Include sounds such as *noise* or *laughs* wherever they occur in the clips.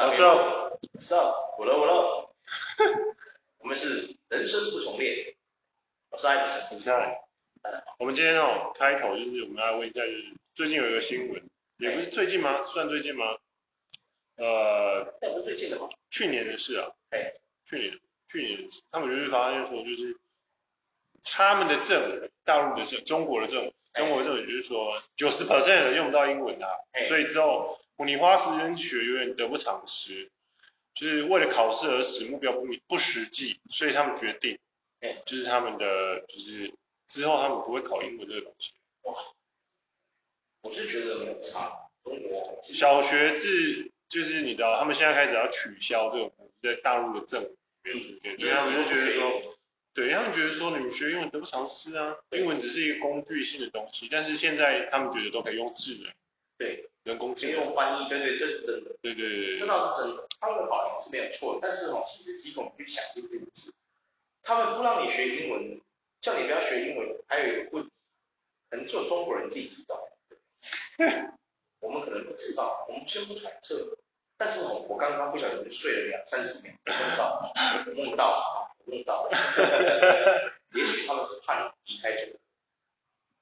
大家好，Stop，我了我了，*laughs* 我们是人生不重练，我是艾迪生，我们今天哦，开头就是我们来问一下，就是最近有一个新闻，也不是最近吗？算最近吗？呃，那不是最近的吗？去年的事啊。哎，去年，去年的事，他们就是发现说，就是他们的政府，大陆的政，中国的政府，中国的政府就是说，九十 percent 的用不到英文啊，所以之后。你花时间学有点得不偿失，就是为了考试而使，目标不不实际，所以他们决定，哎，就是他们的就是之后他们不会考英文这个东西。哇，我是觉得没有差。中国小学制就是你知道，他们现在开始要取消这种在大陆的政府里面，对，所以他们就觉得说，对，他们觉得说你们学英文得不偿失啊，英文只是一个工具性的东西，但是现在他们觉得都可以用智能。对，人工智能用翻译，对对，这是真的。对对对，这倒是真的。他们的考量是没有错的，但是哦，其实基本去想一件事，他们不让你学英文，叫你不要学英文，还有一个问题，可能只有中国人自己知道。*laughs* 我们可能不知道，我们先不揣测。但是哦，我刚刚不小心睡了两三十秒，梦到，梦到啊，梦到。*laughs* 也许他们是怕你离开这个，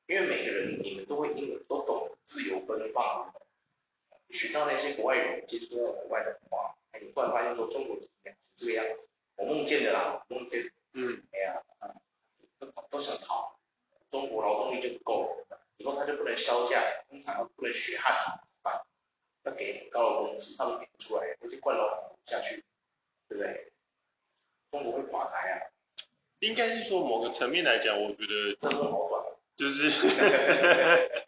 因为每个人你们都会英文，都懂。自由奔放，学到那些国外人，接触到国外的文化，哎，你突然发现说中国怎么样？是这个样子，我梦见的啦，我梦见，嗯，哎呀，都都想逃，中国劳动力就不够了，以后他就不能销价，工厂不能血汗，怎么办？要给很高的工资，他们给不出来，那些惯老板下去，对不对？中国会垮台啊？应该是说某个层面来讲，我觉得这么好赚，就是。*laughs* *laughs*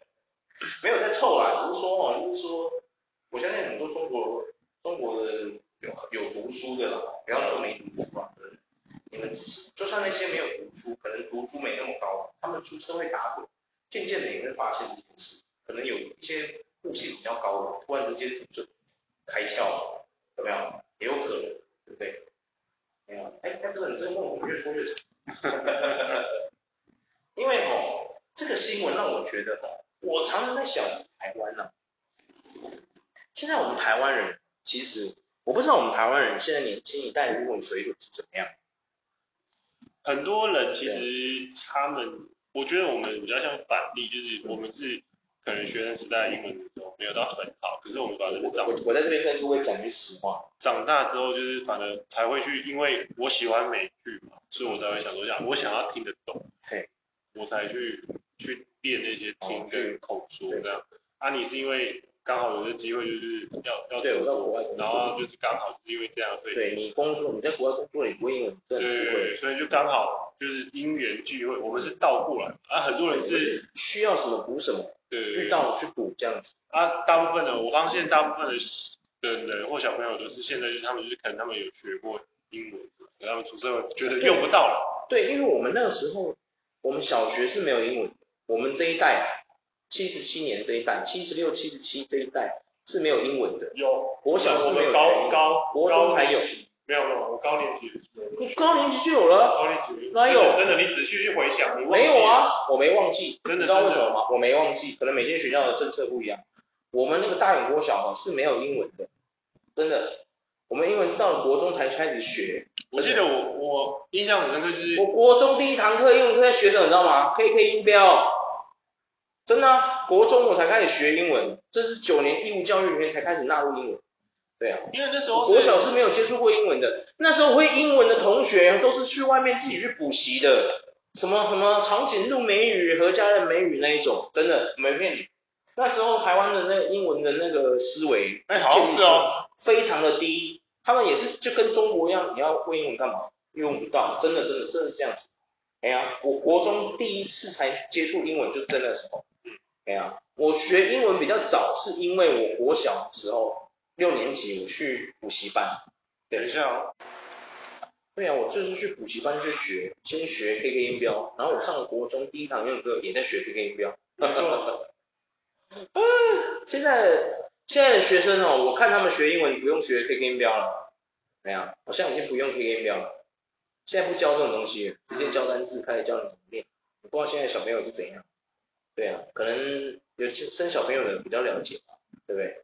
没有在臭啦，只是说哦，就是说，我相信很多中国中国的有有读书的啦，不要说没读书啊，你们就算那些没有读书，可能读书没那么高，他们出社会打滚，渐渐的也会发现这件事，可能有一些悟性比较高的，突然之间就开窍了，有没有？也有可能，对不对？没有，哎，但是你这个梦怎么越说越长？*laughs* 因为哦，这个新闻让我觉得哦。我常常在想台湾呢、啊，现在我们台湾人其实我不知道我们台湾人现在年轻一代的英文水准是怎么样。很多人其实他们，我觉得我们比较像反例，就是我们是可能学生时代英文的时候没有到很好，可是我们反正长，我在这边跟各位讲句实话，长大之后就是反而才会去，因为我喜欢美剧嘛，所以我才会想说这样，我想要听得懂，嘿，我才去去。练那些听跟口说这样，啊，你是因为刚好有这机会，就是要要对，我到国外，然后就是刚好是因为这样，所以对你工作，你在国外工作也不会英文，对，对，所以就刚好就是因缘聚会，我们是倒过来，啊，很多人是需要什么补什么，对，遇到去补这样子，啊，大部分的我发现大部分的的人或小朋友都是现在就是他们就是可能他们有学过英文，然后出社会觉得用不到了，对，因为我们那个时候我们小学是没有英文。我们这一代，七十七年这一代，七十六、七十七这一代是没有英文的。有，国小是没有高高，国中才有。没有没有，我高年级。高年级就有了。高年级。哪有？真的，你仔细去回想，你没有啊？我没忘记。真的？你知道为什么吗？我没忘记，可能每间学校的政策不一样。我们那个大勇国小哈是没有英文的，真的。我们英文是到了国中才开始学。我记得我我印象很深刻就是。我国中第一堂课英文课在学什么，你知道吗？K K 音标。真的啊，国中我才开始学英文，这是九年义务教育里面才开始纳入英文。对啊，因为那时候国小是没有接触过英文的，那时候会英文的同学都是去外面自己去补习的，什么什么长颈鹿美语、何家的美语那一种，真的没骗你。那时候台湾的那个英文的那个思维，哎，好像是哦，非常的低。他们也是就跟中国一样，你要会英文干嘛？用不到，真的真的真的是这样子。哎呀，我国中第一次才接触英文，就是在那时候。哎呀，我学英文比较早，是因为我国小的时候六年级我去补习班。等一下哦。对啊，我就是去补习班去学，先学 KK 音标，然后我上了国中第一堂英文课也在学 KK 音标。*laughs* 现在现在的学生哦，我看他们学英文不用学 KK 音标了。哎呀，我现在已经不用 KK 音标了，现在不教这种东西，直接教单字，开始教你怎么练。我不知道现在小朋友是怎样。对啊，可能有生小朋友的比较了解，对不对？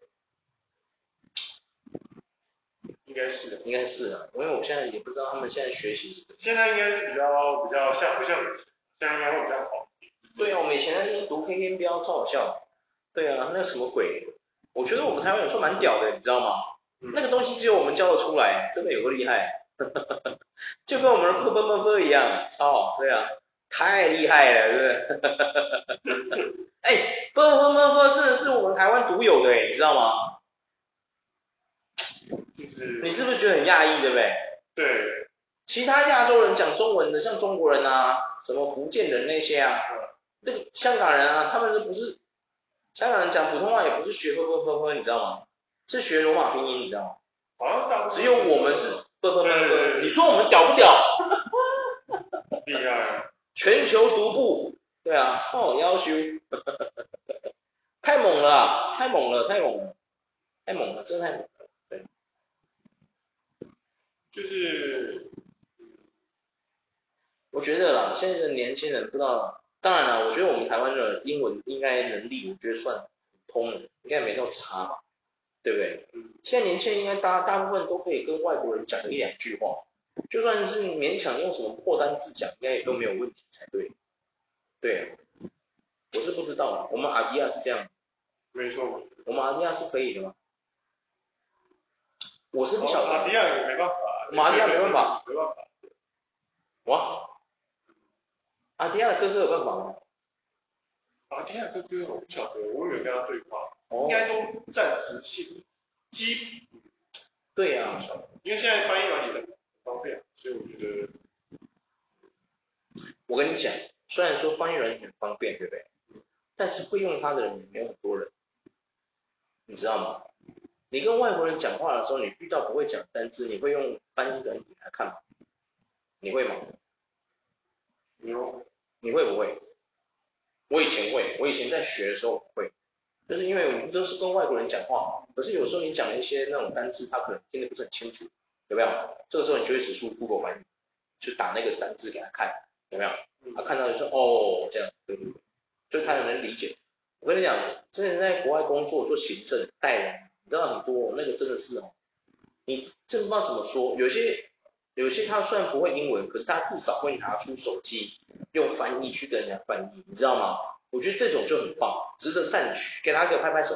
应该是，应该是啊，因为我现在也不知道他们现在学习是。现在应该是比较比较像不像，现在应该会比较好。对啊，我们以前读 K K 标超好笑。对啊，那什么鬼？我觉得我们台湾有时候蛮屌的，你知道吗？嗯、那个东西只有我们教得出来，真的有个厉害。*laughs* 就跟我们的蹦蹦蹦蹦一样，超好。对啊，太厉害了，对不对？*laughs* 哎，蹦蹦蹦蹦真的是我们台湾独有的，哎，你知道吗？就是。你是不是觉得很讶异，对不对？对。其他亚洲人讲中文的，像中国人啊，什么福建人那些啊，那个香港人啊，他们都不是。香港人讲普通话也不是学呵呵呵呵，你知道吗？是学罗马拼音，你知道吗？好像只有我们是呵呵呵呵。你说我们屌不屌？厉害！全球独步，对啊，哦，要求，*laughs* 太猛了，太猛了，太猛了，太猛了，真的太猛了，对。就是，我觉得啦，现在的年轻人不知道。当然了，我觉得我们台湾的英文应该能力，我觉得算通了，应该没那么差吧，对不对？现在年轻人应该大大部分都可以跟外国人讲一两句话，就算是勉强用什么破单字讲，应该也都没有问题才对。对啊，我是不知道啊，我们阿迪亚是这样。没错，我们阿迪亚是可以的吗？我是不晓得。哦、阿迪亚也没办法。我们阿迪亚没办法。没办法。哇。阿迪亚的哥哥有办法吗？阿迪亚哥哥我不晓得，我没有跟他对话，哦、应该都暂时性基。对呀、啊，因为现在翻译软体很方便，所以我觉得。我跟你讲，虽然说翻译软体很方便，对不对？但是会用它的人也没有很多人，你知道吗？你跟外国人讲话的时候，你遇到不会讲单字，你会用翻译软体来看吗？你会吗？你你会不会？我以前会，我以前在学的时候会，就是因为我们都是跟外国人讲话，可是有时候你讲了一些那种单字，他可能听得不是很清楚，有没有？这个时候你就会指出 Google 翻译，就打那个单字给他看，有没有？他看到就说哦这样，对对对，就他能理解。我跟你讲，之前在国外工作做行政带人，你知道很多那个真的是哦，你真不知道怎么说，有些。有些他虽然不会英文，可是他至少会拿出手机用翻译去跟人家翻译，你知道吗？我觉得这种就很棒，值得赞许，给他一个拍拍手。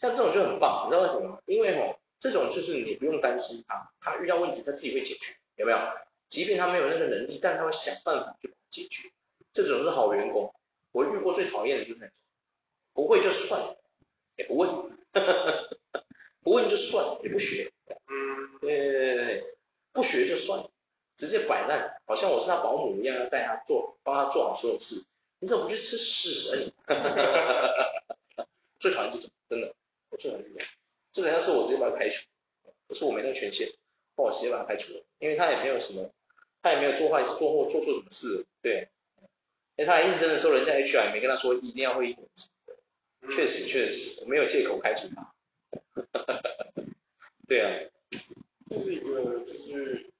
像这种就很棒，你知道为什么吗？因为哦，这种就是你不用担心他，他遇到问题他自己会解决，有没有？即便他没有那个能力，但他会想办法去解决。这种是好员工。我遇过最讨厌的就是那种，不会就算了，也不问，*laughs* 不问就算了，也不学。嗯，对对对对。不学就算，直接摆烂，好像我是他保姆一样，要带他做，帮他做好所有事。你怎么不去吃屎啊你？*laughs* 最讨厌这种，真的，我最讨厌这种。这种要是我直接把他开除，可是我没那个权限，那我直接把他开除了，因为他也没有什么，他也没有做坏事，做或做错什么事，对。哎，他来应征的时候，人家 HR 也没跟他说一定要会英文什么的。确实确实，我没有借口开除他。*laughs* 对啊。这是一个，就是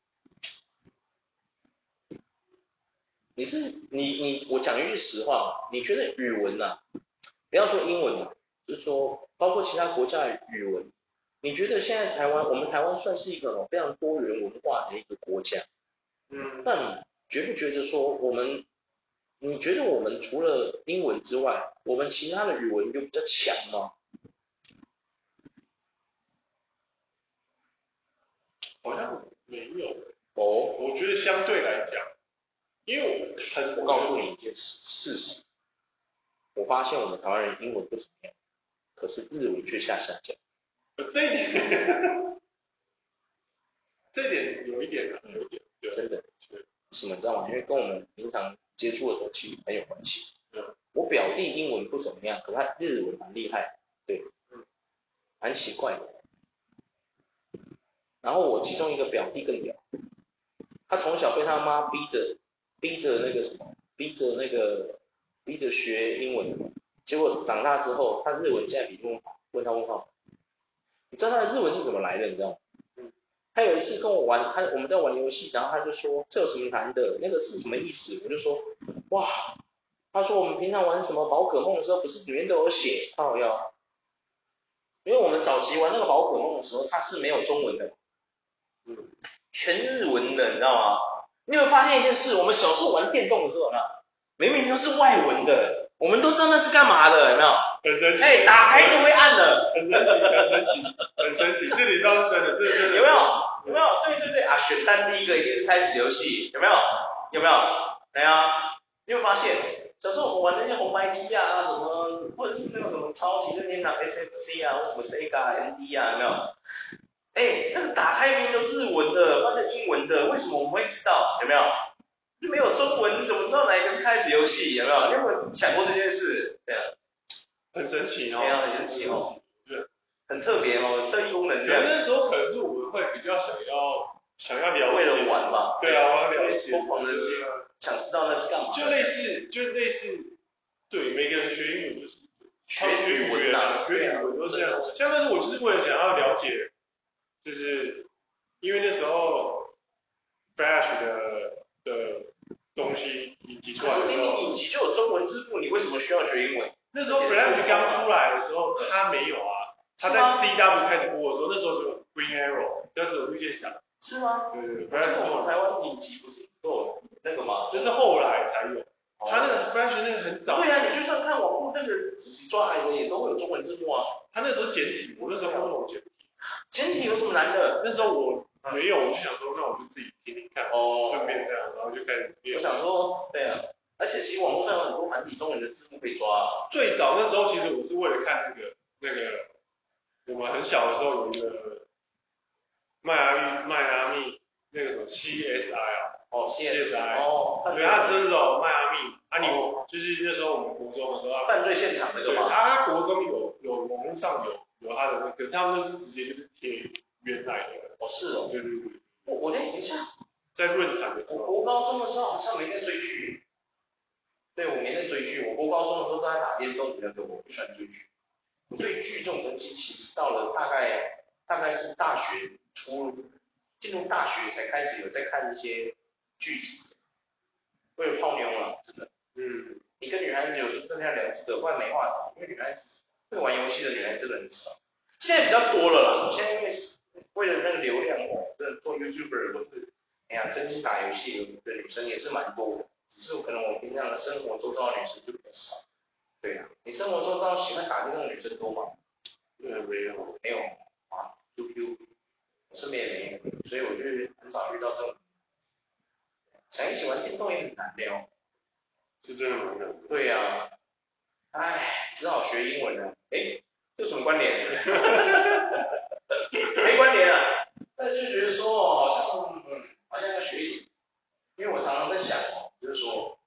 你是你你我讲一句实话，你觉得语文呐、啊，不要说英文了、啊，就是说包括其他国家的语文，你觉得现在台湾，我们台湾算是一个非常多元文化的一个国家，嗯，那你觉不觉得说我们，你觉得我们除了英文之外，我们其他的语文有比较强吗？好像没有哦，我觉得相对来讲，因为我很，我告诉你一件事事实，我发现我们台湾人英文不怎么样，可是日文却下下降。这一点，这一点有一点啊，有一点，对真的，是什么你知道吗？因为跟我们平常接触的东西很有关系。嗯，我表弟英文不怎么样，可他日文蛮厉害，对，嗯，蛮奇怪的。然后我其中一个表弟更屌，他从小被他妈逼着，逼着那个什么，逼着那个，逼着学英文，结果长大之后，他日文现在比英文好，问他问号，你知道他的日文是怎么来的？你知道吗？他有一次跟我玩，他我们在玩游戏，然后他就说这有什么难的？那个是什么意思？我就说哇，他说我们平常玩什么宝可梦的时候，不是里面都有写，他好要，因为我们早期玩那个宝可梦的时候，它是没有中文的，嗯，全日文的，你知道吗？你有没有发现一件事？我们小时候玩电动的时候，呢？明明都是外文的，我们都知道那是干嘛的，有没有？很神奇。哎，打开就会按了，很神奇，很神奇，很神奇。这里倒是真的，这是真的。有没有？有没有？对对对啊，选单第一个一定是开始游戏，有没有？有没有？没有。你有发现？小时候我们玩那些红白机啊，什么或者是那个什么超级任天堂 SFC 啊，或什么 Sega ND 啊，有没有？哎，那个打开明明都日文的，换成英文的，为什么我们会知道？有没有？就没有中文，你怎么知道哪一个是开始游戏？有没有？你有没有想过这件事？对啊，很神奇哦，对啊，很神奇哦，对，很特别哦，特异功能。可能那时候可能是我们会比较想要想要了解，为了玩嘛。对啊，我要了解，疯狂的去想知道那是干嘛。就类似，就类似，对，每个人学英语就是学语文啊，学语文都是这样。像那时候我就是为了想要了解，就是因为那时候 Flash 的。的东西引擎出来的时候，引擎就有中文字幕，你为什么需要学英文？那时候 Flash 刚出来的时候，他没有啊，他在 CW 开始播的时候，那时候只有 Green Arrow，就只有绿箭侠。是吗？对对对，Flash 我们台湾引擎不是都有那个吗？就是后来才有，他那个 Flash 那个很早。对啊，你就算看网络那个自己抓来的，也都会有中文字幕啊。他那时候简体，我那时候看不懂简体。简体有什么难的？那时候我没有，我就想说，那我就自己听听看，哦，顺便这样，然后就开始练。我想说，对啊，而且其实网络上有很多繁体中文的字幕可以抓啊。最早那时候，其实我是为了看那个那个，我们很小的时候有一个迈阿密迈阿密那个什么 CSI 啊，哦，CSI，哦，对，他真的哦，迈阿密，啊，你就是那时候我们国中的时候，犯罪现场那个嘛，他国中有有网络上有有他的那个，可是他们都是直接就是贴原来的。哦，是哦，对对对，我我那已经像在论坛的时候，我国高中的时候好像没在追剧，对，我没在追剧，我国高中的时候都在打电动比较多，我不喜欢追剧。我对剧这种东西，其实到了大概大概是大学初进入大学才开始有在看一些剧集，为了泡妞嘛，真的。嗯，你跟女孩子有时候真的要聊这个，不然没话题，因为女孩子会玩游戏的女孩真的很少，现在比较多了啦，现在因为。为了那个流量哦，真的做 YouTuber 都是，哎呀，真心打游戏的女生也是蛮多的，只是可能我平常的生活周遭的女生就比较少。对呀、啊，你生活周遭喜欢打电动的女生多吗？呃，没有，没有啊，QQ，我身边也没有，所以我就很少遇到这种。想一起玩电动也很难的哦。是真的蛮难。对呀、啊，哎，只好学英文了。哎，这什么观点？*laughs* 没关联啊，但是就觉得说哦，好像嗯，好像要学一点，因为我常常在想哦，就是说，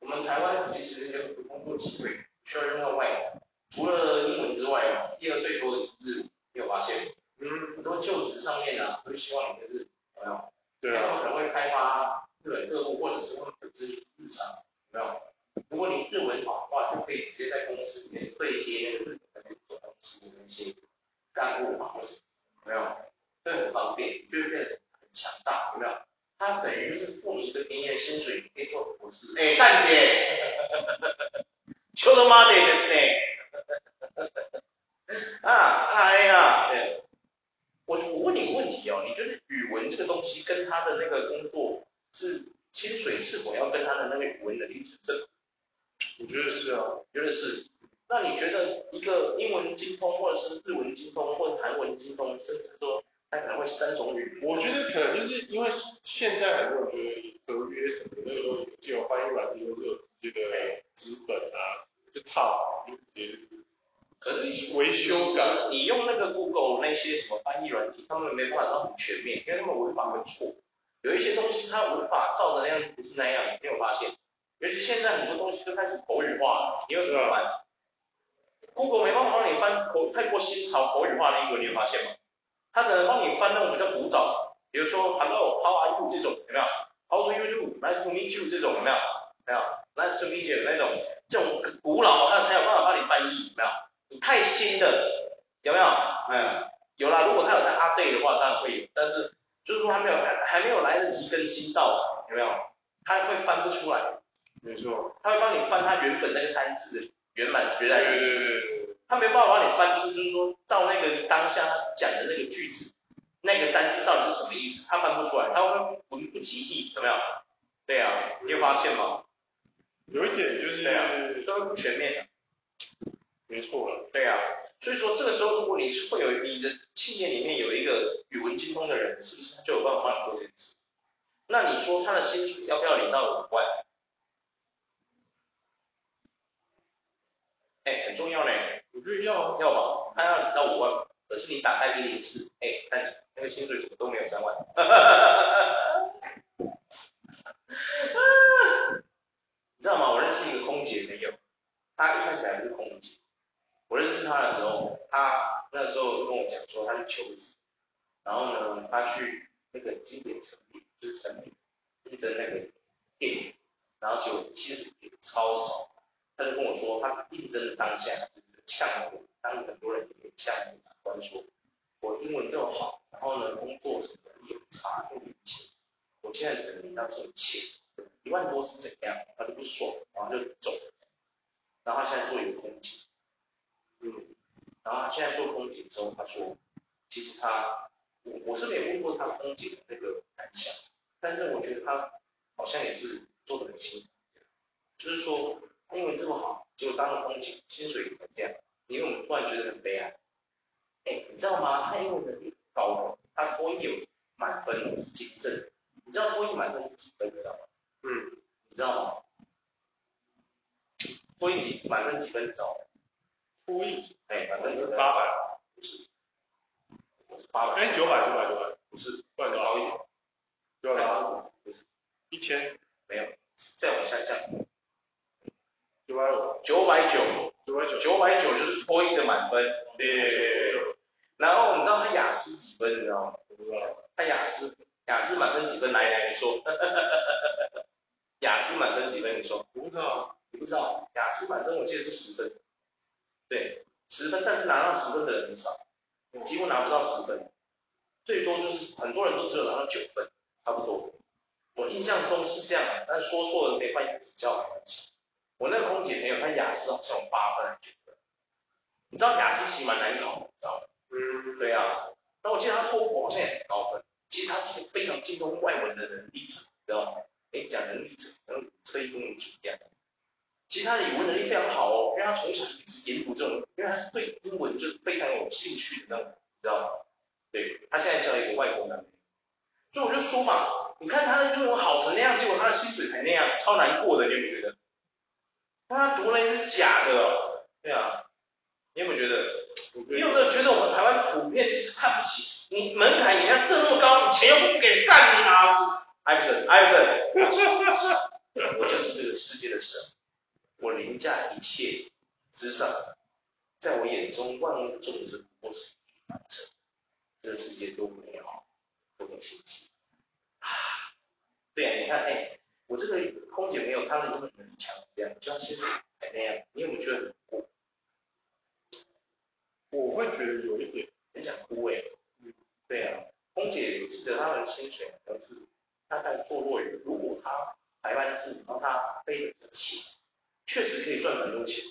我们台湾其实有很多工作机会需要用到外语，除了英文之外哦，第二最多的是日语，你有发现？嗯，很多就职上面啊，都希望你的日语，有没有？对啊。他们可能会开发日本客户，或者是他们本身日常，有没有？如果你日文好的话，就可以直接在公司里面对接那个日本的那种东西的那些干部嘛，或是。有没有？这很方便，就会变得很强大，有没有？他等于就是付你一个便宜的薪水，你可以做很多事。哎，蛋姐，*laughs* 求他妈的就是呢。*laughs* 啊，哎呀，对。我我问你个问题哦，你觉得语文这个东西跟他的那个工作是薪水是否要跟他的那个语文能力成正比？我觉得是啊，我觉得是。那你觉得一个英文精通，或者是日文精通，或者韩文精通，甚至说他可能会三种语言？我觉得可能就是因为现在很多人觉得合约什么的那个都既有翻译软体，或者这个纸本啊，就套就直接。可是维修感，你用那个 Google 那些什么翻译软件，他们没办法到很全面，因为他们文法会错，有一些东西它无法照的那样不是那样，你没有发现？尤其现在很多东西都开始口语化了，你有什么办法？Google 没办法帮你翻口太过新潮口语化的英文，你有发现吗？它只能帮你翻那种比较古早，比如说 Hello，How are you 这种有没有？How do you do？Nice to meet you 这种有没有？没有，Nice to meet you 那种这种古老，它才有办法帮你翻译，有没有？你太新的有没有？嗯，有啦，如果它有在 update 的话，当然会有，但是就是说还没有还没有来得及更新到，有没有？它会翻不出来，没错，他会帮你翻他原本那个单词。圆满原来的意思，他没办法帮你翻出，就是说照那个当下讲的那个句子，那个单字到底是什么意思，他翻不出来，他会文不及义，有没有？对啊，你有发现吗？有一点就是，对啊，这个不全面的。没错了。对啊，所以说这个时候，如果你是会有你的企业里面有一个语文精通的人，是不是他就有办法帮你做这件事？那你说他的薪水要不要领到五万？哎，很重要呢。我觉得要要吧，他要领到五万，可是你打开一零四，哎，但那个薪水怎么都没有三万？哈哈哈哈哈。你知道吗？我认识一个空姐朋友，她一开始还不是空姐。我认识她的时候，她那时候跟我讲说，她是求职，然后呢，她去那个经典成品，就是成品，应征那个店，然后就薪水超少。他就跟我说，他应征的当下就是呛我，当很多人也呛我长官说，我英文这么好，然后呢，工作什么也不差，又没钱，我现在只能到这种钱。一万多是怎样？他就不爽，然后就走。然后他现在做一个空姐，嗯，然后他现在做空姐之后，他说，其实他，我我是没有问过他空姐的那个感想，但是我觉得他好像也是做的很辛苦，就是说他英文这么好，结果当了空姐，薪水也才这样，因为我们突然觉得很悲哀。哎，你知道吗？他英文能力高的，他多益有满分是几证，你知道多益满分是几分？你知道吗？嗯，你知道吗？多益几满分几分？你知道吗？多益，哎，满分是八百，不是，八百，哎，九百，九百，九百，不是，不然高一点，九百八，不是，一千，没有，再往下降，九百五，九百九，九百九，九百九就是多益的满分，对对对对，然后你知道他雅思几分？你知道吗？我不知道，他雅思，雅思满分几分？来来，你说。雅思满分几分？你说？我不知道，你不知道？雅思满分我记得是十分，对，十分，但是拿到十分的人很少，几乎拿不到十分，最多就是很多人都只有拿到九分，差不多。我印象中是这样，但是说错了可以欢迎指教。我那个空姐朋友，她雅思好像有八分还是九分，你知道雅思其实蛮难考，你知道吗？嗯，对啊。那我记得她托福好像也很高分，其实她是一个非常精通外文的能力者，你知道吗？哎，讲能力者，可能特异功能主一样。其实他的语文能力非常好哦，因为他从小一直研读这种，因为他是对英文就是非常有兴趣的那种，你知道吗？对，他现在交一个外国男朋友，所以我就说嘛，你看他的英文好成那样，结果他的薪水才那样，超难过的，你有没有觉得？那他读那是假的哦，对啊，你有没有觉得？你有没有觉得我们台湾普遍就是看不起你门槛，你要设那么高，你钱又不给干你妈死！艾弗森，艾弗森，我就是这个世界的神，我凌驾一切之上，在我眼中万物众生都是凡尘，这个世界多么美好，多么清晰啊！对啊，你看，哎，我这个空姐没有她的那么能力强，这样就像现在才那样，你有没有觉得很酷？我会觉得有一点很想哭哎。嗯，对啊，空姐我记得她的薪水好像是。大概坐落于，如果他排班制，然后他飞得起，确实可以赚很多钱，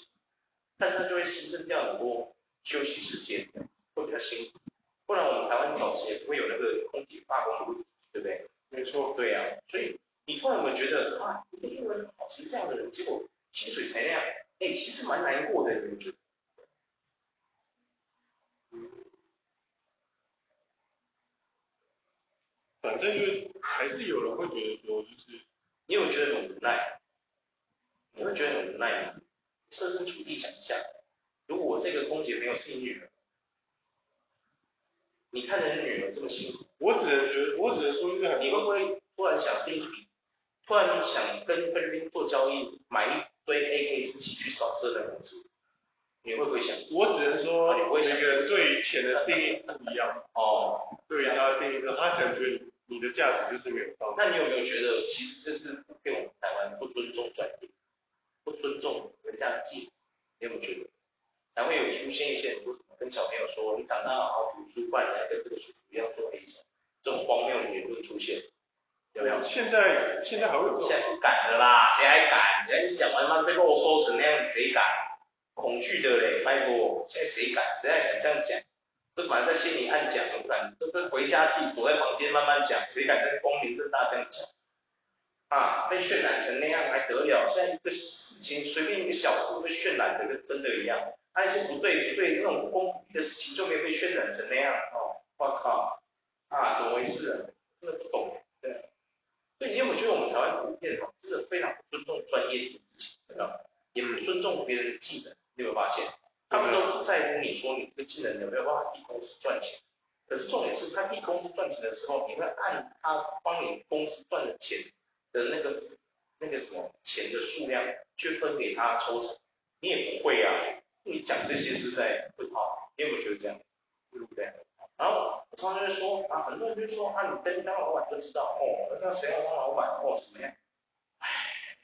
但是他就会牺牲掉很多休息时间，会比较辛苦。不然我们台湾早期也不会有那个空姐罢工的问题，对不对？没错，对、啊。所以你突然有没有觉得啊，一个英文好成这样的人，结果薪水才那样，哎，其实蛮难过的，你觉得？反正就还是有人会觉得说，就是你有觉得很无奈，你会觉得很无奈吗？设身处地想一下，如果我这个空姐没有是你女儿，你看着你女儿这么辛苦，我只能觉得，我只能说就是很，你会不会突然想订一笔，突然想跟菲律宾做交易，买一堆 AK 四七去扫射的公司？你会不会想？我只能说，每个人对钱的定义是不一样。哦，对他的定义，他可能觉得你的价值就是没有到。那你有没有觉得，其实这是对我们台湾不尊重专业，不尊重人家的技能？你有没有觉得？才会有出现一些人跟小朋友说，你长大好好读书，不然来跟这个叔叔一样做黑手，这种荒谬的言论出现，有没有？现在现在还会有这种？现在不敢的啦，谁还敢？人家一讲完他妈被肉收成那样子，谁敢？恐惧的嘞，拜托，现在谁敢？谁还敢这样讲？都埋在心里暗讲，都不敢都是回家自己躲在房间慢慢讲，谁敢在光明正大这样讲？啊，被渲染成那样还得了？现在一个事情随便一个小事被渲染的跟真的一样，那一些不对不对那种公平的事情就没被渲染成那样哦，我靠，啊，怎么回事啊？真的不懂，对。所以你有没有觉得我们台湾普遍哦，真的非常不尊重专业这件事情，知道也不尊重别人的技能，你有没有发现？他们都是在乎你说你这个技能有没有办法替公司赚钱，可是重点是他替公司赚钱的时候，你会按他帮你公司赚的钱。的那个那个什么钱的数量去分给他抽成，你也不会啊，你讲这些是在会好，你有没有觉得这样？对不对？然后我常常就说啊，很多人就说啊，你跟当老板就知道哦，那谁要当老板哦，怎么样？唉，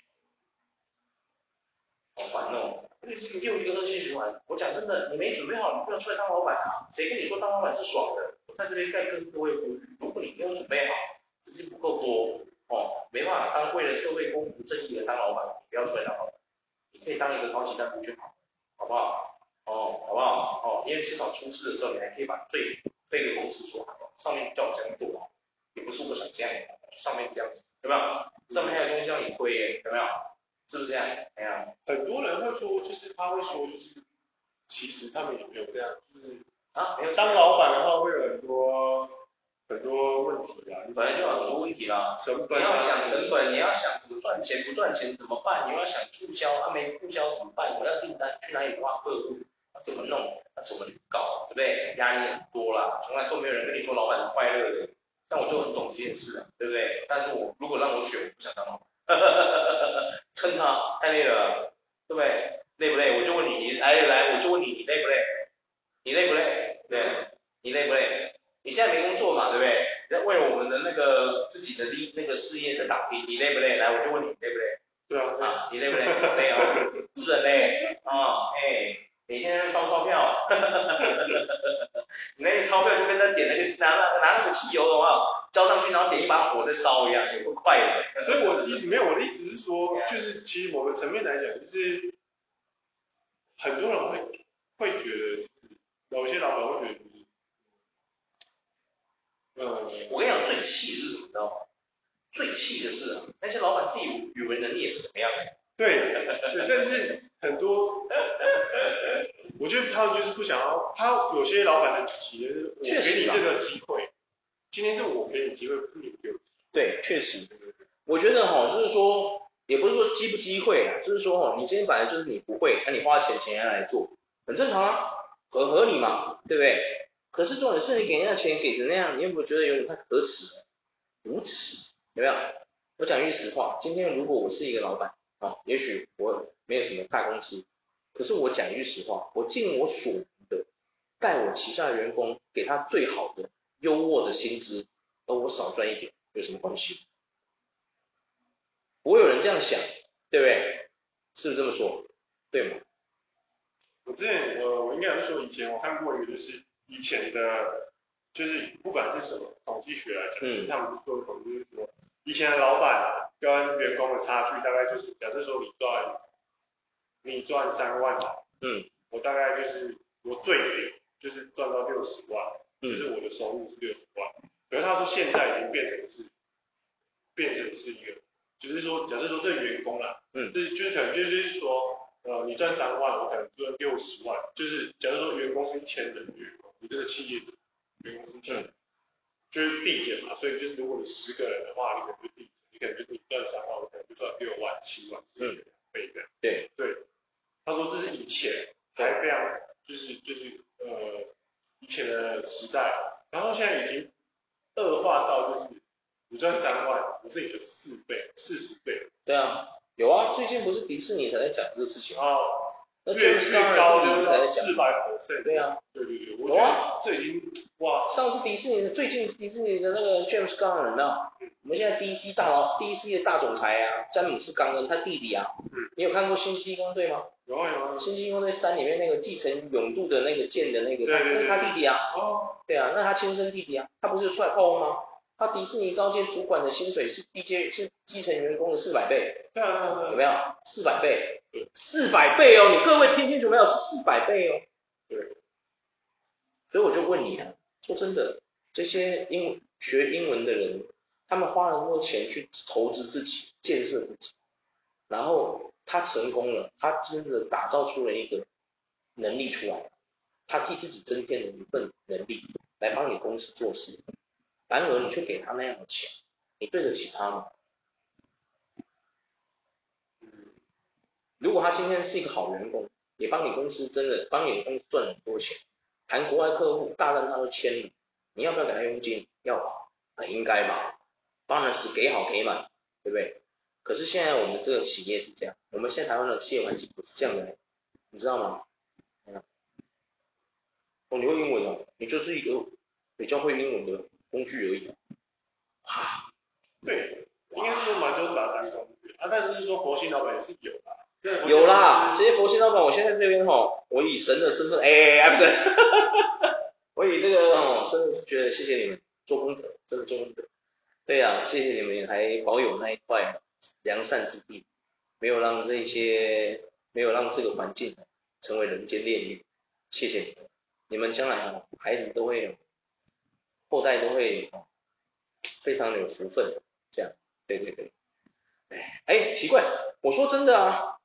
好烦哦，这又一个恶性循环。我讲真的，你没准备好，你不能出来当老板啊。谁跟你说当老板是爽的？我在这边再跟各位呼吁，如果你没有准备好，资金不够多。哦，没办法当为了社会公平正义的当老板，你不要出来当老板，你可以当一个高级干部就好，好不好？哦，好不好？哦，因为至少出事的时候，你还可以把罪推给公司做好，上面叫我这样做，也不是我想这样，上面这样子，有没有？上面还有东西要你推，有没有？是不是这样？哎呀，很多人会说，就是他会说，就是其实他们也没有这样，就是啊，没有当老板的话会有很多。很多问题啊，你本来就有很多问题啦，成本，你要想成本，你要想怎么赚钱，不赚钱怎么办？你要想促销，啊没促销怎么办？我要订单去哪里挖客户？啊怎么弄？啊怎么搞？对不对？压力很多啦，从来都没有人跟你说老板是快乐的，但我就很懂这件事啊，对不对？但是我如果让我选，我不想当老板，撑他太累了，对不对？累不累？我就问你，你来来，我就问你，你累不累？你累不累？对，你累不累？你现在没工作嘛，对不对？在为了我们的那个自己的利那个事业在打拼，你累不累？来，我就问你，累不累？对啊，啊，你累不累？累啊，是不是累？啊，哎，你现在烧钞票，哈哈哈哈哈，你那个钞票就跟他点那个拿那拿那个汽油的话，浇上去，然后点一把火再烧一样，有够快的。所以我的意思没有，我的意思是说，*laughs* 就是其实某个层面来讲，就是很多人会会觉得，有些老板会觉得。嗯，我跟你讲，最气的是什么？知道吗？最气的是啊，那些老板自己语文能力也不怎么样。对，对，*laughs* 但是很多，*laughs* 我觉得他就是不想要，他有些老板的企业，我给你这个机会，今天是我给你机会，不是你给我机会。对，确实，我觉得哈，就是说，也不是说机不机会啊，就是说哈，你今天本来就是你不会，那你花钱请人家来做，很正常啊，很合理嘛，对不对？可是重点是你给人家钱给成那样，你有没有觉得有点太可耻了？无耻，有没有？我讲句实话，今天如果我是一个老板啊，也许我没有什么大公司，可是我讲一句实话，我尽我所能的带我旗下的员工，给他最好的优渥的薪资，而我少赚一点有什么关系？不会有人这样想，对不对？是不是这么说？对吗？我之前我我应该是说以前我看过一个就是。以前的，就是不管是什么统计学来讲，嗯，他们是做统计，就是说，以前的老板跟员工的差距大概就是，假设说你赚，你赚三万，嗯，我大概就是我最顶就是赚到六十万，嗯，就是我的收入是六十万。可是他说现在已经变成是，变成是一个，就是说，假设说这个员工啦，嗯，就是就是可能就是说，呃，你赚三万，我可能赚六十万，就是假设说员工是一千人的员工。你这个企业员工是这就是递减嘛，所以就是如果你十个人的话，你可能就递减，你可能就是你赚三万，我可能就赚六万、七万，是两倍的。对对，他说这是以前还非常就是就是呃以前的时代，然后现在已经恶化到就是你赚三万，我是你的四倍、四十倍。对啊，有啊，最近不是迪士尼才在讲这个事情哦。那越越高就是四百 percent，对啊，对对对，我觉得这已经哇，上次迪士尼的最近迪士尼的那个 James Gunn 呢，我们现在 DC 大佬 DC 的大总裁啊，詹姆斯冈恩他弟弟啊，嗯，你有看过星际异攻队吗？有啊有啊，星际异攻队三里面那个继承勇度的那个剑的那个，那是他弟弟啊，哦，对啊，那他亲生弟弟啊，他不是出来砲吗？他迪士尼高阶主管的薪水是低阶是基层员工的四百倍，对啊对啊，有没有？四百倍，四百倍哦，你各位听清楚没有？四百倍哦，对，所以我就问你啊，说真的，这些英学英文的人，他们花了那么多钱去投资自己，建设自己，然后他成功了，他真的打造出了一个能力出来，他替自己增添了一份能力，来帮你公司做事。然而你却给他那样的钱，你对得起他吗？如果他今天是一个好员工，也帮你公司真的帮你公司赚了很多钱，谈国外客户大单他都签了，你要不要给他佣金？要吧，很应该吧？当然是给好给满，对不对？可是现在我们这个企业是这样，我们现在台湾的企业环境不是这样的，你知道吗？哦，你会英文哦，你就是一个比较会英文的工具而已。啊，对，应该说蛮多是把它当工具啊，但是说佛心老板也是有的，有啦，这些佛心老板，我现在这边哈，我以神的身份，哎，哎，不是，*laughs* 我以这个哦，真的是觉得谢谢你们做功德，真的做功德。对呀、啊，谢谢你们还保有那一块良善之地，没有让这些，没有让这个环境成为人间炼狱。谢谢你们，你们将来孩子都会有，后代都会非常的有福分。这样，对对对。哎哎，奇怪，我说真的啊，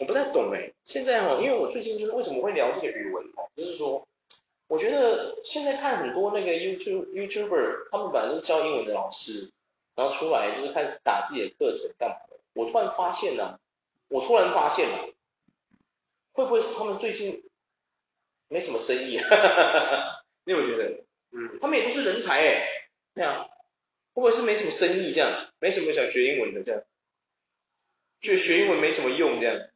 我不太懂哎。现在哈，因为我最近就是为什么会聊这个语文哦，就是说。我觉得现在看很多那个 YouTube YouTuber，他们本来都是教英文的老师，然后出来就是开始打自己的课程干嘛的。我突然发现了，我突然发现了，会不会是他们最近没什么生意？哈哈哈哈，你有没有觉得？嗯，他们也都是人才哎，对啊，会不会是没什么生意这样？没什么想学英文的这样，就学英文没什么用这样。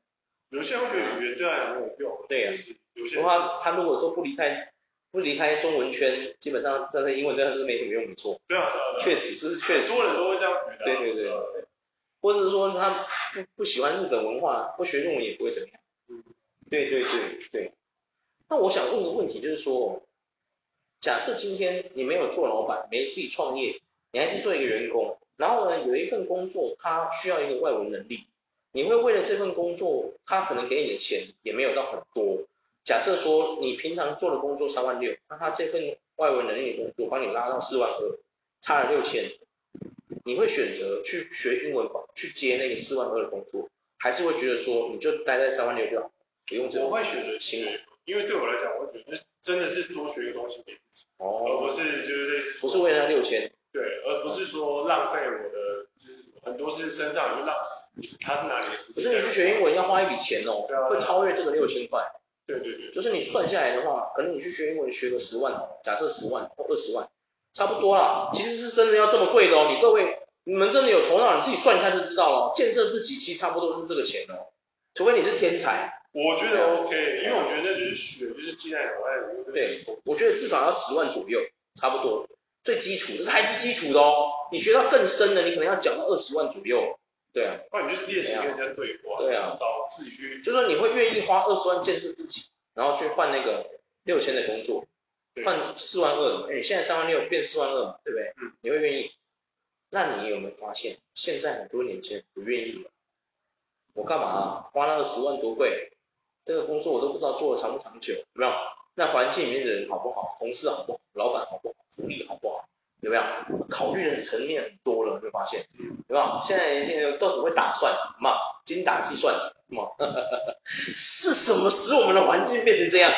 有些人会觉得语言对他也没有用。对呀、啊，有些他他如果都不离开。不离开中文圈，基本上在英文对他是没什么用，没错。对啊，确实，这是确实。很多人都会这样觉得。对对对，对。或者是说他不不喜欢日本文化，不学日文也不会怎么样。嗯。对对对对。那我想问个问题，就是说，假设今天你没有做老板，没自己创业，你还是做一个员工，然后呢，有一份工作，他需要一个外文能力，你会为了这份工作，他可能给你的钱也没有到很多。假设说你平常做的工作三万六，那他这份外文能力的工作帮你拉到四万二，差了六千，你会选择去学英文吧，去接那个四万二的工作，还是会觉得说你就待在三万六就好，不用这个？我会选择学，因为对我来讲，我觉得真的是多学一个东西给自己，哦，而不是就是类似不是为了那六千，对，而不是说浪费我的，就是很多是身上有浪费，他是哪里的时间？可是你去学英文要花一笔钱哦，对啊，会超越这个六千块。对对对，就是你算下来的话，可能你去学英文学个十万，假设十万或二十万，差不多啦。其实是真的要这么贵的哦，你各位，你们真的有头脑，你自己算一下就知道了。建设自己其实差不多是这个钱哦，除非你是天才。我觉得 OK，因为我觉得那就是血，就是鸡蛋脑袋里。对，我觉得至少要十万左右，差不多，最基础，这是还是基础的哦。你学到更深的，你可能要讲到二十万左右。对啊，那你就是练习跟人家对话，对啊，找自己去，就是说你会愿意花二十万建设自己，然后去换那个六千的工作，换四万二，哎，现在三万六变四万二嘛，对不对？嗯，你会愿意？那你有没有发现，现在很多年轻人不愿意了？我干嘛啊？花那个十万多贵，这个工作我都不知道做的长不长久，有没有？那环境里面的人好不好？同事好不好？老板好不好？福利好不好？有没有？考虑的层面很多了，你会发现，对吧？现在年轻人都很会打算嘛，精打细算嘛，*laughs* 是什么使我们的环境变成这样？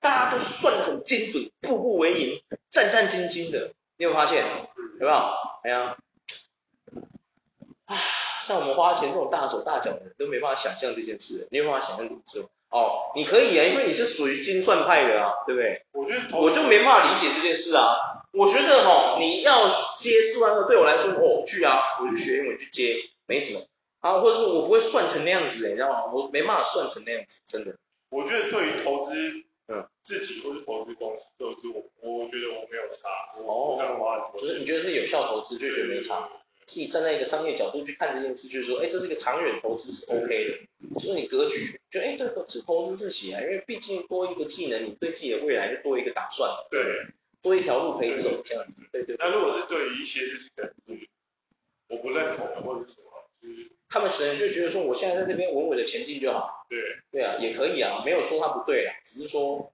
大家都算得很精准，步步为营，战战兢兢的，你有发现？有没有？哎呀，啊，像我们花钱这种大手大脚的都没办法想象这件事，你有办法想象这种事？哦，你可以啊，因为你是属于精算派的啊，对不对？我觉得我就没办法理解这件事啊。我觉得哈，你要接四万二，对我来说，哦，去啊，我去学英文去接，没什么啊，或者是我不会算成那样子，你知道吗？我没办法算成那样子，真的。我觉得对于投资，嗯，自己或是投资公司，投资我，我觉得我没有差。哦，就是你觉得是有效投资，就觉得没差。自己站在一个商业角度去看这件事，就是说，哎，这是一个长远投资是 OK 的，就是你格局，就哎，对，只投资自己啊，因为毕竟多一个技能，你对自己的未来就多一个打算，对，多一条路可以走，这样子，对对。那如果是对于一些就是可能我不认同的或者什么，就是他们可能就觉得说，我现在在这边稳稳的前进就好，对，对啊，也可以啊，没有说他不对啊，只是说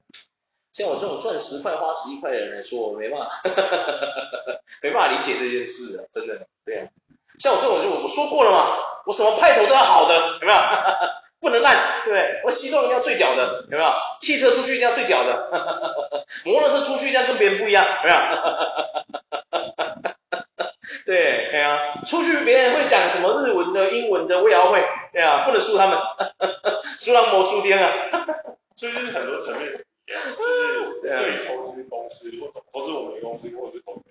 像我这种赚十块花十一块的人来说，我没办法，*laughs* 没办法理解这件事啊，真的，对啊。像我这种就我说过了嘛，我什么派头都要好的，有没有？*laughs* 不能烂，对不对？我西装一定要最屌的，有没有？汽车出去一定要最屌的，*laughs* 摩托车出去一定要跟别人不一样，有没有？对，对啊，出去别人会讲什么日文的、英文的，我也要会，对啊，不能输他们，输到莫输阵啊。所以就是很多层面，就是对投资公司或投资我们的公司，或者是投资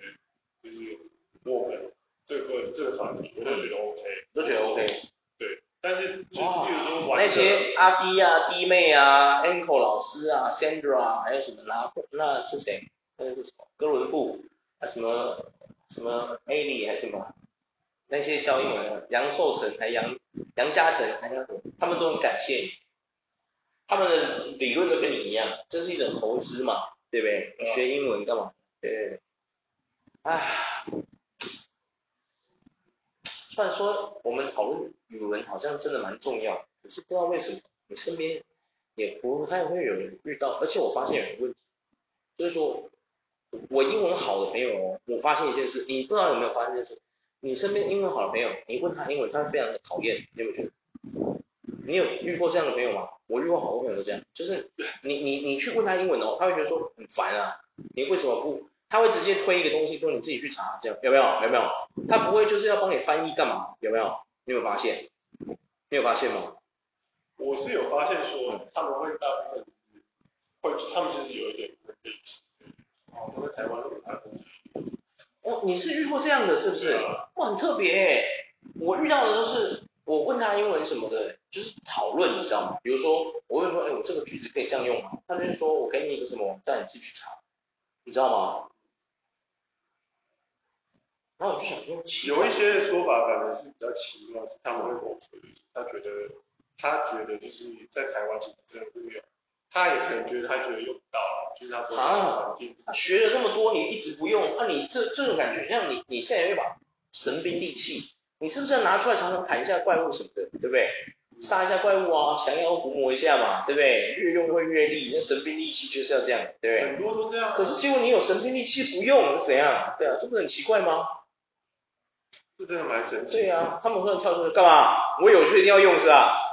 就是我们这个这个团体，我都觉得 OK，都觉得 OK。对，但是就比如说那些阿弟啊、弟妹啊、Uncle 老师啊、Sandra，还有什么那那是谁？那个是什么？哥伦布啊什么？什么 Ali 还是什么？那些教英文的杨寿成还杨杨嘉诚还有他们都很感谢你，他们的理论都跟你一样，这是一种投资嘛，对不对？你学英文干嘛？对对对。唉，虽然说我们讨论语文好像真的蛮重要，可是不知道为什么你身边也不太会有人遇到，而且我发现有个问题，就是说。我英文好的朋友哦，我发现一件事，你不知道有没有发现一件事？你身边英文好的朋友，你问他英文，他非常的讨厌，你有没有觉得？你有遇过这样的朋友吗？我遇过好多朋友都这样，就是你你你去问他英文哦，他会觉得说很烦啊，你为什么不？他会直接推一个东西说你自己去查，这样有没有？有没有？他不会就是要帮你翻译干嘛？有没有？你有发现？你有发现吗？我是有发现说他们会大部分会，他们就是有一点哦，我在台湾哦，你是遇过这样的，是不是？哇，很特别诶。我遇到的都是，我问他英文什么的，就是讨论，你知道吗？比如说，我问说，哎，我这个句子可以这样用吗？他就说，我给你一个什么网站，你自己去查，你知道吗？然后我就想说，有一些的说法反而是比较奇妙，他们会跟我说，他觉得，他觉得就是在台湾其实真的没有。他也可能觉得他觉得用不到，就是他说啊，他学了那么多，你一直不用，那、啊、你这这种感觉像你你现在有一把神兵利器，你是不是要拿出来常常砍一下怪物什么的，对不对？杀一下怪物啊，降妖伏魔一下嘛，对不对？越用会越利，那神兵利器就是要这样，对不对？很多都这样。可是结果你有神兵利器不用，是怎样？对啊，这不是很奇怪吗？这真的蛮神奇。对啊，他们会跳出来干嘛？我有就一定要用是吧？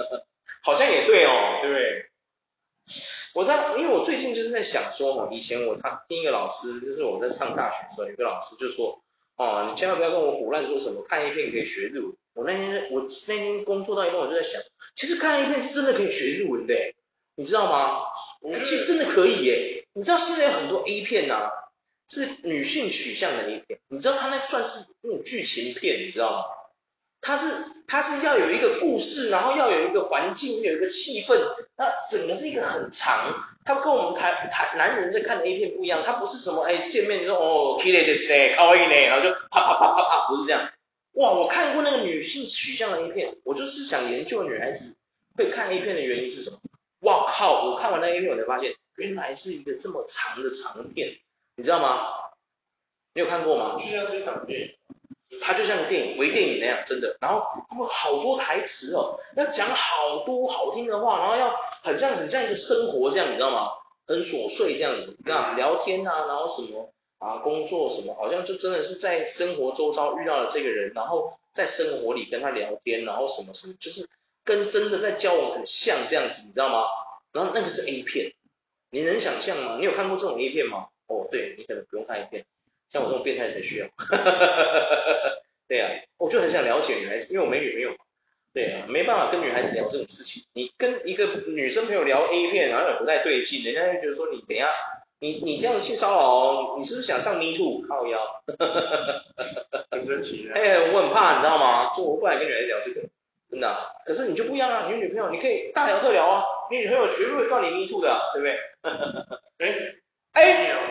*laughs* 好像也对哦，对不对？我在，因为我最近就是在想说嘛，以前我他听一个老师，就是我在上大学的时候，有个老师就说，哦，你千万不要跟我胡乱说什么看一片可以学日文。我那天我那天工作到一半，我就在想，其实看一片是真的可以学日文的，你知道吗？其实真的可以耶。你知道现在有很多 A 片呐、是女性取向的 A 片，你知道它那算是那种剧情片，你知道吗？它是它是要有一个故事，然后要有一个环境，有一个气氛，它整个是一个很长。它跟我们台台男人在看的 A 片不一样，它不是什么哎见面就说哦綺丽ですね，可爱い呢，然后就啪啪啪啪啪，不是这样。哇，我看过那个女性取向的 A 片，我就是想研究女孩子会看 A 片的原因是什么。哇靠，我看完那 A 片，我才发现原来是一个这么长的长片，你知道吗？你有看过吗？就像是一场电影。 它就像个电影，微电影那样，真的。然后他们好多台词哦，要讲好多好听的话，然后要很像很像一个生活这样，你知道吗？很琐碎这样子，那聊天啊，然后什么啊，工作什么，好像就真的是在生活周遭遇到了这个人，然后在生活里跟他聊天，然后什么什么，就是跟真的在交往很像这样子，你知道吗？然后那个是 A 片，你能想象吗？你有看过这种 A 片吗？哦，对，你可能不用看 A 片。像我这种变态才需要，*laughs* 对呀、啊，我就很想了解女孩子，因为我没女朋友，对呀、啊，没办法跟女孩子聊这种事情。你跟一个女生朋友聊 A 片，好像也不太对劲，人家就觉得说你等一下，你你这样性骚扰，你是不是想上 Me Too？靠腰，*laughs* 很神奇。哎、欸，我很怕，你知道吗？所以我不敢跟女孩子聊这个，真的、啊。可是你就不一样啊，你有女朋友，你可以大聊特聊啊，你女朋友绝对会告你 Me Too 的、啊，对不对？*laughs* 哎哎、欸。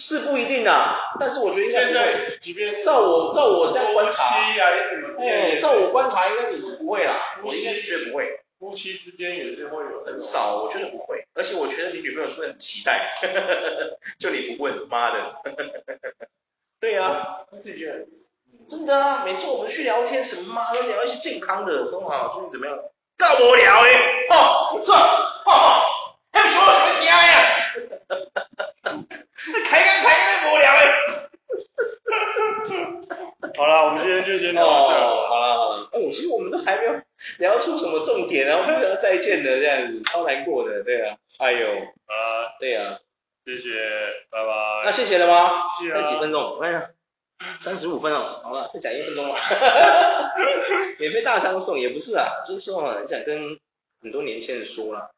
是不一定的，但是我觉得应该不会。现在，即便照我照我这样观察，哎，照我观察，应该你是不会啦。我应该是觉得不会。夫妻之间也是会有很少，我觉得不会。而且我觉得你女朋友是不是很期待？*laughs* 就你不问，妈的。*laughs* 对呀、啊，真的啊，每次我们去聊天，什么妈都聊一些健康的，说好，最近怎么样？告我聊诶，哦，不错，哈哈，还有什么什么听呀？开干开干无聊哎。好了，我们今天就先聊到这。哦、好了好了，哦，其实我们都还没有聊出什么重点，然后不要再见了这样子，超难过的，对啊。哎呦，啊，对啊，谢谢，拜拜。那谢谢了吗？谢谢啊。还几分钟？我看一下，三十五分哦。好了，再讲一分钟吧。*laughs* 免费大餐送也不是啊，就是说很，想跟很多年轻人说啦，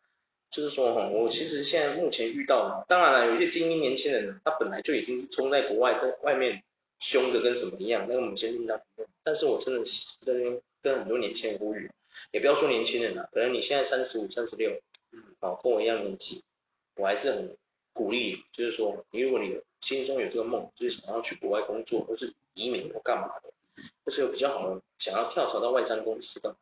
就是说哈，我其实现在目前遇到的，当然了，有些精英年轻人，他本来就已经是冲在国外，在外面。凶的跟什么一样？那个我们先另当别论。但是我真的在这边跟很多年轻人呼吁，也不要说年轻人了，可能你现在三十五、三十六，嗯，好，跟我一样年纪，我还是很鼓励，就是说，如果你心中有这个梦，就是想要去国外工作，或是移民或干嘛的，或是有比较好的想要跳槽到外商公司的，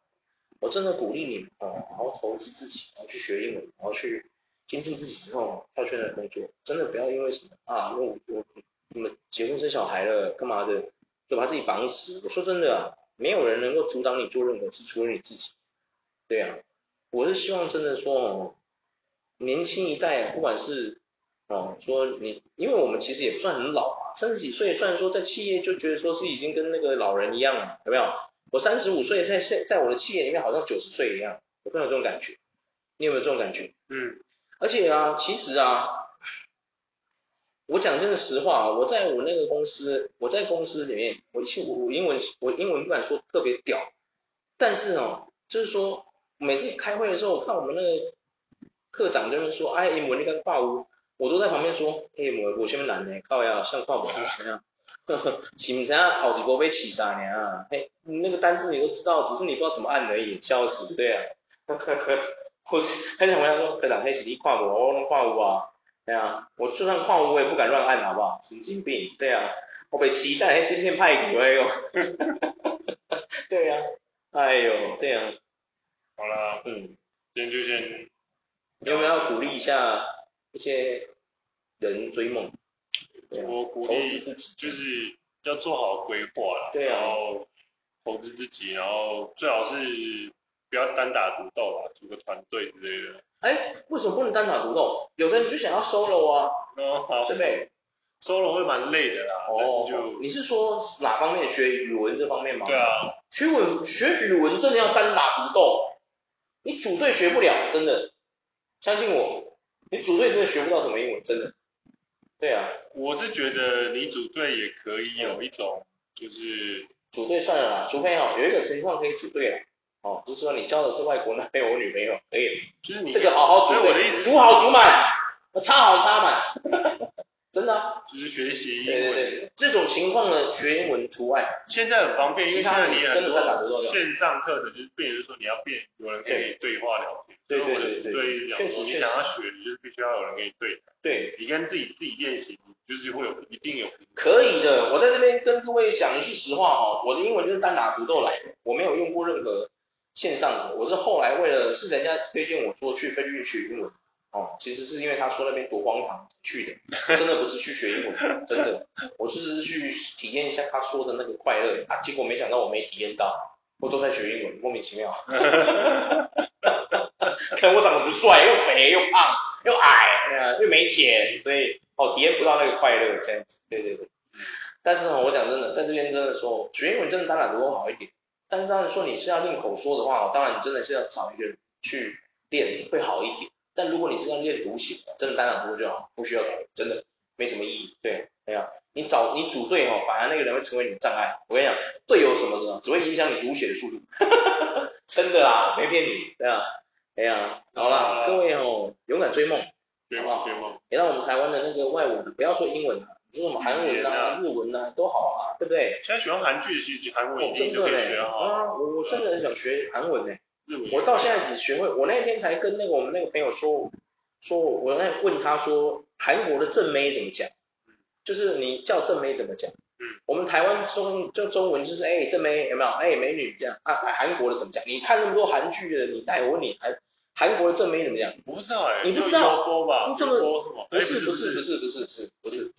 我真的鼓励你哦，好好投资自己，然后去学英文，然后去精进自己之后跳出来的工作，真的不要因为什么啊，因为我我。你们结婚生小孩了，干嘛的？就把自己绑死。我说真的，没有人能够阻挡你做任何事，除了你自己。对啊，我是希望真的说哦，年轻一代，不管是哦说你，因为我们其实也不算很老啊，三十几岁，虽然说在企业就觉得说是已经跟那个老人一样了，有没有？我三十五岁，在在在我的企业里面好像九十岁一样，有没有这种感觉？你有没有这种感觉？嗯，而且啊，其实啊。我讲真的实话啊，我在我那个公司，我在公司里面，我去我我英文我英文不敢说特别屌，但是哦，就是说每次开会的时候，我看我们那个课长在那边说，哎，英文那个挂无，我都在旁边说，哎，我我先难呢，靠呀，像挂无一样，呵呵，是不是啊？好几波被起杀呢啊？嘿，那个单字你都知道，只是你不知道怎么按而已，笑死，对啊，呵呵呵，我是很想问他说，课长，嘿是你挂无，我拢挂无啊。对啊，我就算矿物我也不敢乱按，好不好？神经病，对啊，我被期待今天派给我 *laughs* 对呀、啊，哎呦，对啊，好了，嗯，今天就先，你有没有要鼓励一下一些人追梦？我鼓励自己，就是要做好规划了，对啊，然后投资自己，然后最好是不要单打独斗啦，组个团队之类的。哎，为什么不能单打独斗？有的人就想要 solo 啊，哦，好，对不对？solo 会蛮累的啦。哦，就你是说哪方面学语文这方面吗？对啊，学文学语文真的要单打独斗，你组队学不了，真的，相信我，你组队真的学不到什么英文，真的。对啊，我是觉得你组队也可以有一种，就是组队算了啦，除非哦有一个情况可以组队了。哦，就是说你交的是外国男朋友或女朋友，可以，就是你这个好好组，我的意思，组好组满，插好插满，*laughs* 真的、啊，就是学习英文，对对对，这种情况呢，学英文除外。现在很方便，因为现在你很多线上课程，就是变成说你要变，有人跟你对话聊天。对对对对，确实，你想要学，你就是必须要有人跟你对。对，你跟自己自己练习，就是会有一定有。可以的，我在这边跟各位讲一句实话哦，我的英文就是单打独斗来的，我没有用过任何。线上的，我是后来为了是人家推荐我说去菲律宾学英文，哦，其实是因为他说那边多荒唐去的，真的不是去学英文，*laughs* 真的，我是去体验一下他说的那个快乐。啊，结果没想到我没体验到，我都在学英文，莫名其妙，*laughs* 可能我长得不帅，又肥又胖又矮，又没钱，所以哦体验不到那个快乐这样子，对对对，但是哦我讲真的，在这边真的说学英文真的当然比我好一点。但是当然说你是要练口说的话，当然你真的是要找一个人去练会好一点。但如果你是要练读写，真的单打独斗就好，不需要找人，真的没什么意义。对，没有，你找你组队哦，反而那个人会成为你的障碍。我跟你讲，队友什么的，只会影响你读写的速度。真的啦，没骗你，对啊，哎呀，好啦，各位哦，勇敢追梦，追梦追梦，也让我们台湾的那个外文，不要说英文。说什么韩文啊、日文啊都好啊，对不对？现在喜欢韩剧，其实韩文我真的嘞啊，我我真的很想学韩文呢。日文，我到现在只学会，我那天才跟那个我们那个朋友说，说我那问他说，韩国的正妹怎么讲？就是你叫正妹怎么讲？嗯，我们台湾中就中文就是哎正妹有没有？哎美女这样啊，韩国的怎么讲？你看那么多韩剧的，你带我问你韩韩国的正妹怎么样？我不知道哎，你不知道？你这么不是不是不是不是不是不是。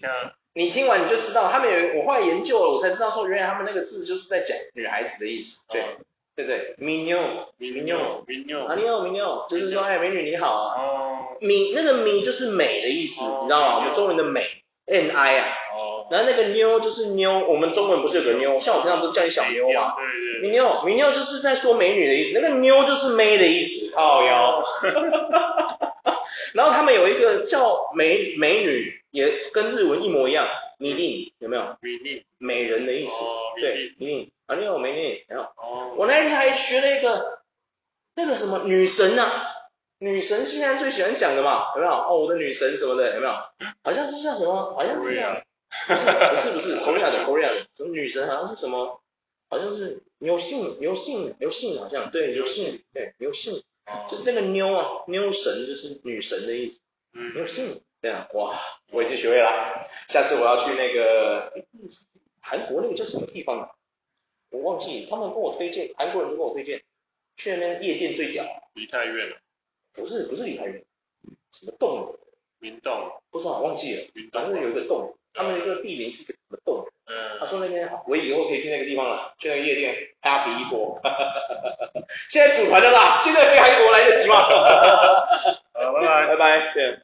你听完你就知道，他们有我后来研究了，我才知道说，原来他们那个字就是在讲女孩子的意思。对，对对不对？美妞，美妞，美妞，啊，你好，美妞，就是说，哎，美女你好啊。哦。米那个米就是美的意思，你知道吗？我们中文的美，N I 啊。哦。然后那个妞就是妞，我们中文不是有个妞？像我平常不是叫你小妞吗？对对。美妞，美妞就是在说美女的意思，那个妞就是妹的意思。靠腰。*laughs* 然后他们有一个叫美美女，也跟日文一模一样，米令有没有？米令，美人的意思。哦。对，米令。啊，你好，美女，你好。哦。我那天还学了一个那个什么女神啊。女神现在最喜欢讲的嘛，有没有？哦，我的女神什么的，有没有？好像是叫什么？好像是这样。*laughs* 不是不是不是，Korea 的 Korea 的，什么女神好像是什么？好像是牛性牛性牛性好像对牛性对牛性，就是那个妞啊，妞神就是女神的意思。嗯。牛性对啊，哇，我已经学会了。下次我要去那个韩国那个叫什么地方啊？我忘记，他们跟我推荐，韩国人都跟我推荐，去那边夜店最屌。梨泰院了。不是不是梨泰院，什么洞？明洞，不知道忘记了，反正有一个洞，他们那个地名是一个什么洞？嗯，他说那边好，我以后可以去那个地方了，去那个夜店 happy 一波。*laughs* 现在组团了啦，现在飞韩国来得及吗？*laughs* 好，拜拜，*laughs* 拜拜，对。